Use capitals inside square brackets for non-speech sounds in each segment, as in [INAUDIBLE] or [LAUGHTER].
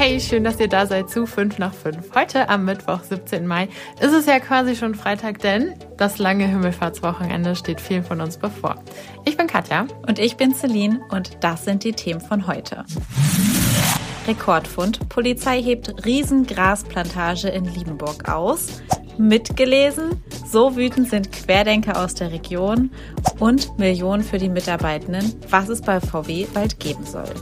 Hey, schön, dass ihr da seid zu 5 nach 5. Heute am Mittwoch, 17. Mai, ist es ja quasi schon Freitag, denn das lange Himmelfahrtswochenende steht vielen von uns bevor. Ich bin Katja. Und ich bin Celine und das sind die Themen von heute. Rekordfund. Polizei hebt Riesengrasplantage in Liebenburg aus. Mitgelesen. So wütend sind Querdenker aus der Region. Und Millionen für die Mitarbeitenden, was es bei VW bald geben soll.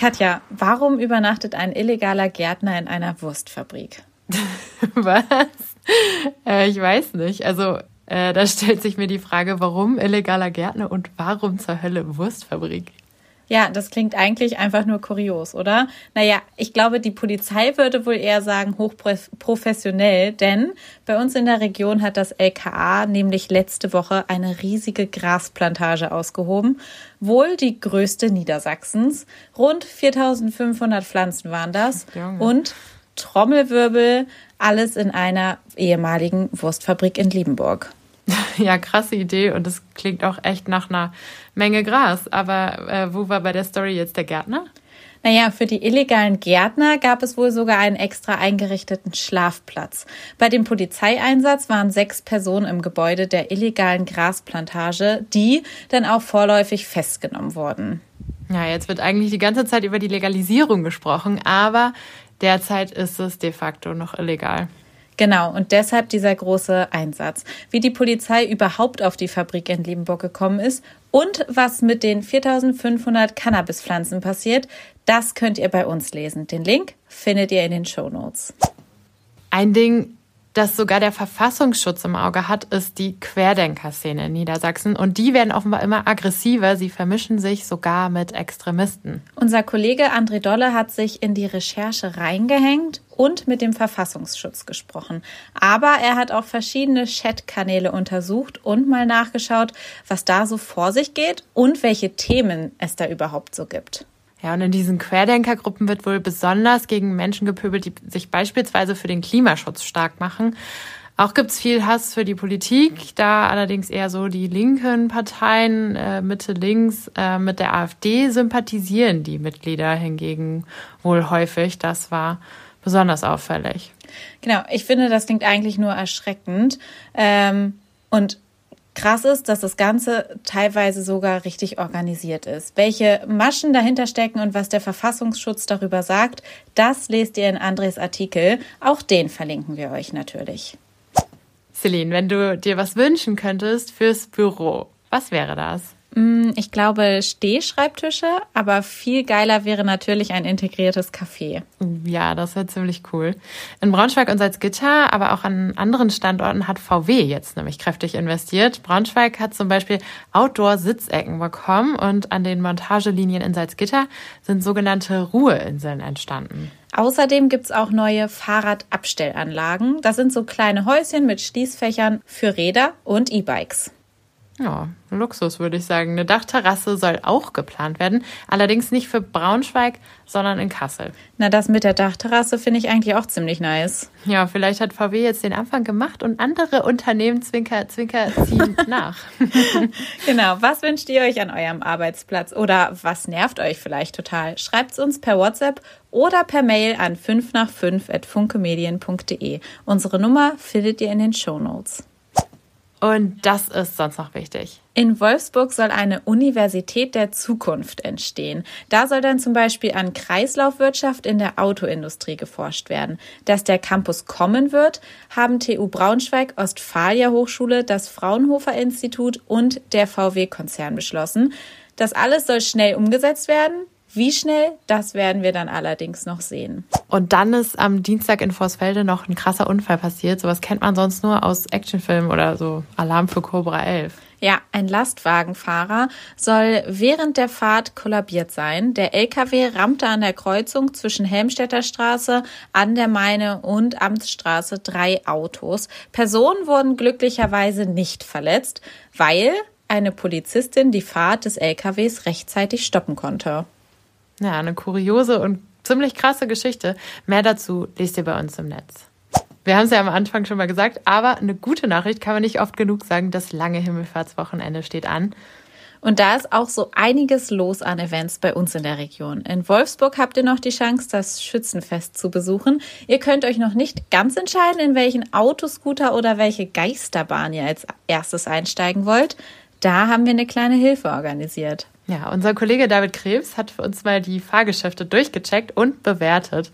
Katja, warum übernachtet ein illegaler Gärtner in einer Wurstfabrik? [LAUGHS] Was? Äh, ich weiß nicht. Also äh, da stellt sich mir die Frage, warum illegaler Gärtner und warum zur Hölle Wurstfabrik? Ja, das klingt eigentlich einfach nur kurios, oder? Naja, ich glaube, die Polizei würde wohl eher sagen hochprofessionell, denn bei uns in der Region hat das LKA nämlich letzte Woche eine riesige Grasplantage ausgehoben, wohl die größte Niedersachsens. Rund 4500 Pflanzen waren das Junge. und Trommelwirbel, alles in einer ehemaligen Wurstfabrik in Liebenburg. [LAUGHS] Ja, krasse Idee und das klingt auch echt nach einer Menge Gras. Aber äh, wo war bei der Story jetzt der Gärtner? Naja, für die illegalen Gärtner gab es wohl sogar einen extra eingerichteten Schlafplatz. Bei dem Polizeieinsatz waren sechs Personen im Gebäude der illegalen Grasplantage, die dann auch vorläufig festgenommen wurden. Ja, jetzt wird eigentlich die ganze Zeit über die Legalisierung gesprochen, aber derzeit ist es de facto noch illegal. Genau, und deshalb dieser große Einsatz. Wie die Polizei überhaupt auf die Fabrik in Liebenburg gekommen ist und was mit den 4500 Cannabispflanzen passiert, das könnt ihr bei uns lesen. Den Link findet ihr in den Show Notes. Ein Ding, das sogar der Verfassungsschutz im Auge hat, ist die Querdenker-Szene in Niedersachsen. Und die werden offenbar immer aggressiver. Sie vermischen sich sogar mit Extremisten. Unser Kollege André Dolle hat sich in die Recherche reingehängt und mit dem Verfassungsschutz gesprochen. Aber er hat auch verschiedene Chatkanäle untersucht und mal nachgeschaut, was da so vor sich geht und welche Themen es da überhaupt so gibt. Ja, und in diesen Querdenkergruppen wird wohl besonders gegen Menschen gepöbelt, die sich beispielsweise für den Klimaschutz stark machen. Auch gibt's viel Hass für die Politik, da allerdings eher so die linken Parteien, äh, Mitte links, äh, mit der AfD sympathisieren die Mitglieder hingegen wohl häufig. Das war besonders auffällig. Genau, ich finde, das klingt eigentlich nur erschreckend. Ähm, und Krass ist, dass das Ganze teilweise sogar richtig organisiert ist. Welche Maschen dahinter stecken und was der Verfassungsschutz darüber sagt, das lest ihr in Andres Artikel. Auch den verlinken wir euch natürlich. Celine, wenn du dir was wünschen könntest fürs Büro, was wäre das? Mm, ich glaube Stehschreibtische, aber viel geiler wäre natürlich ein integriertes Café. Ja, das wäre ziemlich cool. In Braunschweig und Salzgitter, aber auch an anderen Standorten hat VW jetzt nämlich kräftig investiert. Braunschweig hat zum Beispiel Outdoor-Sitzecken bekommen und an den Montagelinien in Salzgitter sind sogenannte Ruheinseln entstanden. Außerdem gibt's auch neue Fahrradabstellanlagen. Das sind so kleine Häuschen mit Schließfächern für Räder und E-Bikes. Ja, Luxus würde ich sagen. Eine Dachterrasse soll auch geplant werden, allerdings nicht für Braunschweig, sondern in Kassel. Na, das mit der Dachterrasse finde ich eigentlich auch ziemlich nice. Ja, vielleicht hat VW jetzt den Anfang gemacht und andere Unternehmen Zwinker, Zwinker ziehen [LAUGHS] nach. genau, was wünscht ihr euch an eurem Arbeitsplatz oder was nervt euch vielleicht total? Schreibt es uns per WhatsApp oder per Mail an 5 nach 5 at funkemedien.de. Unsere Nummer findet ihr in den Show Notes. Und das ist sonst noch wichtig. In Wolfsburg soll eine Universität der Zukunft entstehen. Da soll dann zum Beispiel an Kreislaufwirtschaft in der Autoindustrie geforscht werden. Dass der Campus kommen wird, haben TU Braunschweig, Ostfalia Hochschule, das Fraunhofer Institut und der VW-Konzern beschlossen. Das alles soll schnell umgesetzt werden. Wie schnell, das werden wir dann allerdings noch sehen. Und dann ist am Dienstag in Vorsfelde noch ein krasser Unfall passiert. Sowas kennt man sonst nur aus Actionfilmen oder so Alarm für Cobra 11. Ja, ein Lastwagenfahrer soll während der Fahrt kollabiert sein. Der LKW rammte an der Kreuzung zwischen Helmstädter Straße, an der Meine und Amtsstraße drei Autos. Personen wurden glücklicherweise nicht verletzt, weil eine Polizistin die Fahrt des LKWs rechtzeitig stoppen konnte. Ja, eine kuriose und ziemlich krasse Geschichte. Mehr dazu lest ihr bei uns im Netz. Wir haben es ja am Anfang schon mal gesagt, aber eine gute Nachricht kann man nicht oft genug sagen. Das lange Himmelfahrtswochenende steht an. Und da ist auch so einiges los an Events bei uns in der Region. In Wolfsburg habt ihr noch die Chance, das Schützenfest zu besuchen. Ihr könnt euch noch nicht ganz entscheiden, in welchen Autoscooter oder welche Geisterbahn ihr als erstes einsteigen wollt. Da haben wir eine kleine Hilfe organisiert. Ja, unser Kollege David Krebs hat für uns mal die Fahrgeschäfte durchgecheckt und bewertet.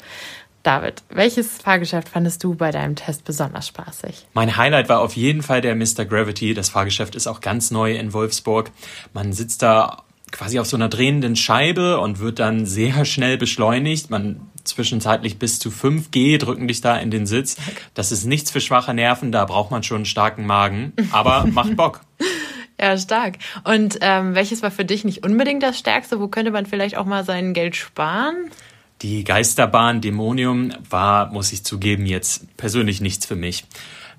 David, welches Fahrgeschäft fandest du bei deinem Test besonders spaßig? Mein Highlight war auf jeden Fall der Mr. Gravity. Das Fahrgeschäft ist auch ganz neu in Wolfsburg. Man sitzt da quasi auf so einer drehenden Scheibe und wird dann sehr schnell beschleunigt. Man zwischenzeitlich bis zu 5G drücken dich da in den Sitz. Das ist nichts für schwache Nerven, da braucht man schon einen starken Magen, aber macht Bock. [LAUGHS] Ja, stark. Und ähm, welches war für dich nicht unbedingt das Stärkste? Wo könnte man vielleicht auch mal sein Geld sparen? Die Geisterbahn Dämonium war, muss ich zugeben, jetzt persönlich nichts für mich.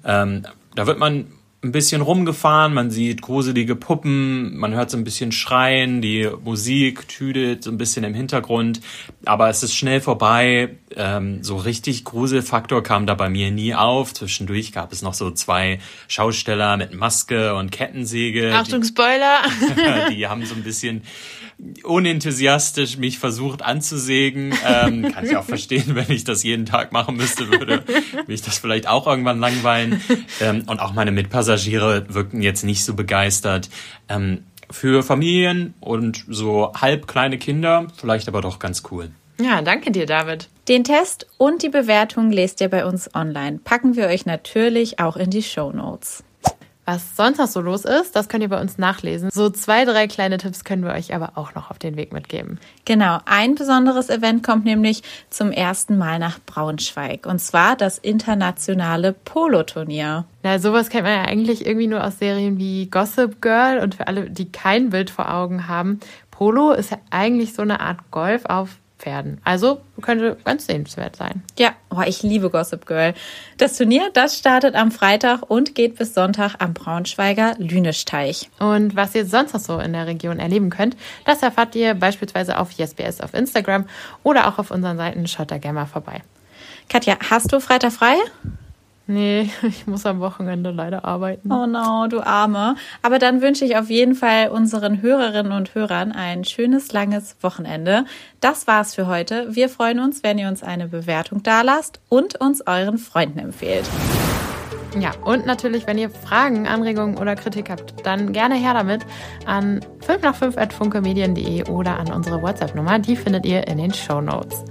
Ähm, da wird man ein bisschen rumgefahren, man sieht gruselige Puppen, man hört so ein bisschen Schreien, die Musik tüdelt so ein bisschen im Hintergrund, aber es ist schnell vorbei. Ähm, so richtig Gruselfaktor kam da bei mir nie auf. Zwischendurch gab es noch so zwei Schausteller mit Maske und Kettensäge. Achtung, Spoiler! Die, [LAUGHS] die haben so ein bisschen unenthusiastisch mich versucht anzusägen. Ähm, kann ich auch verstehen, wenn ich das jeden Tag machen müsste, würde mich das vielleicht auch irgendwann langweilen. Ähm, und auch meine Mitpassagiere wirkten jetzt nicht so begeistert. Ähm, für Familien und so halb kleine Kinder vielleicht aber doch ganz cool. Ja, danke dir, David. Den Test und die Bewertung lest ihr bei uns online. Packen wir euch natürlich auch in die Show Notes. Was sonst noch so los ist, das könnt ihr bei uns nachlesen. So zwei, drei kleine Tipps können wir euch aber auch noch auf den Weg mitgeben. Genau, ein besonderes Event kommt nämlich zum ersten Mal nach Braunschweig. Und zwar das internationale Polo-Turnier. Na, sowas kennt man ja eigentlich irgendwie nur aus Serien wie Gossip Girl. Und für alle, die kein Bild vor Augen haben, Polo ist ja eigentlich so eine Art Golf auf Pferden. Also könnte ganz sehenswert sein. Ja, oh, ich liebe Gossip Girl. Das Turnier, das startet am Freitag und geht bis Sonntag am Braunschweiger Lünesteich. Und was ihr sonst noch so in der Region erleben könnt, das erfahrt ihr beispielsweise auf YesBS auf Instagram oder auch auf unseren Seiten Schottergamma vorbei. Katja, hast du Freitag frei? Nee, [LAUGHS] ich muss am Wochenende leider arbeiten. Oh no, du Arme. Aber dann wünsche ich auf jeden Fall unseren Hörerinnen und Hörern ein schönes, langes Wochenende. Das war's für heute. Wir freuen uns, wenn ihr uns eine Bewertung dalasst und uns euren Freunden empfehlt. Ja, und natürlich, wenn ihr Fragen, Anregungen oder Kritik habt, dann gerne her damit an 5 nach 5 at funkemedien.de oder an unsere WhatsApp-Nummer. Die findet ihr in den Show Notes.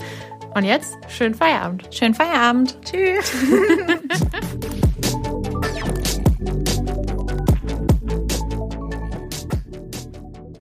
Und jetzt schönen Feierabend. Schönen Feierabend. Tschüss. [LAUGHS]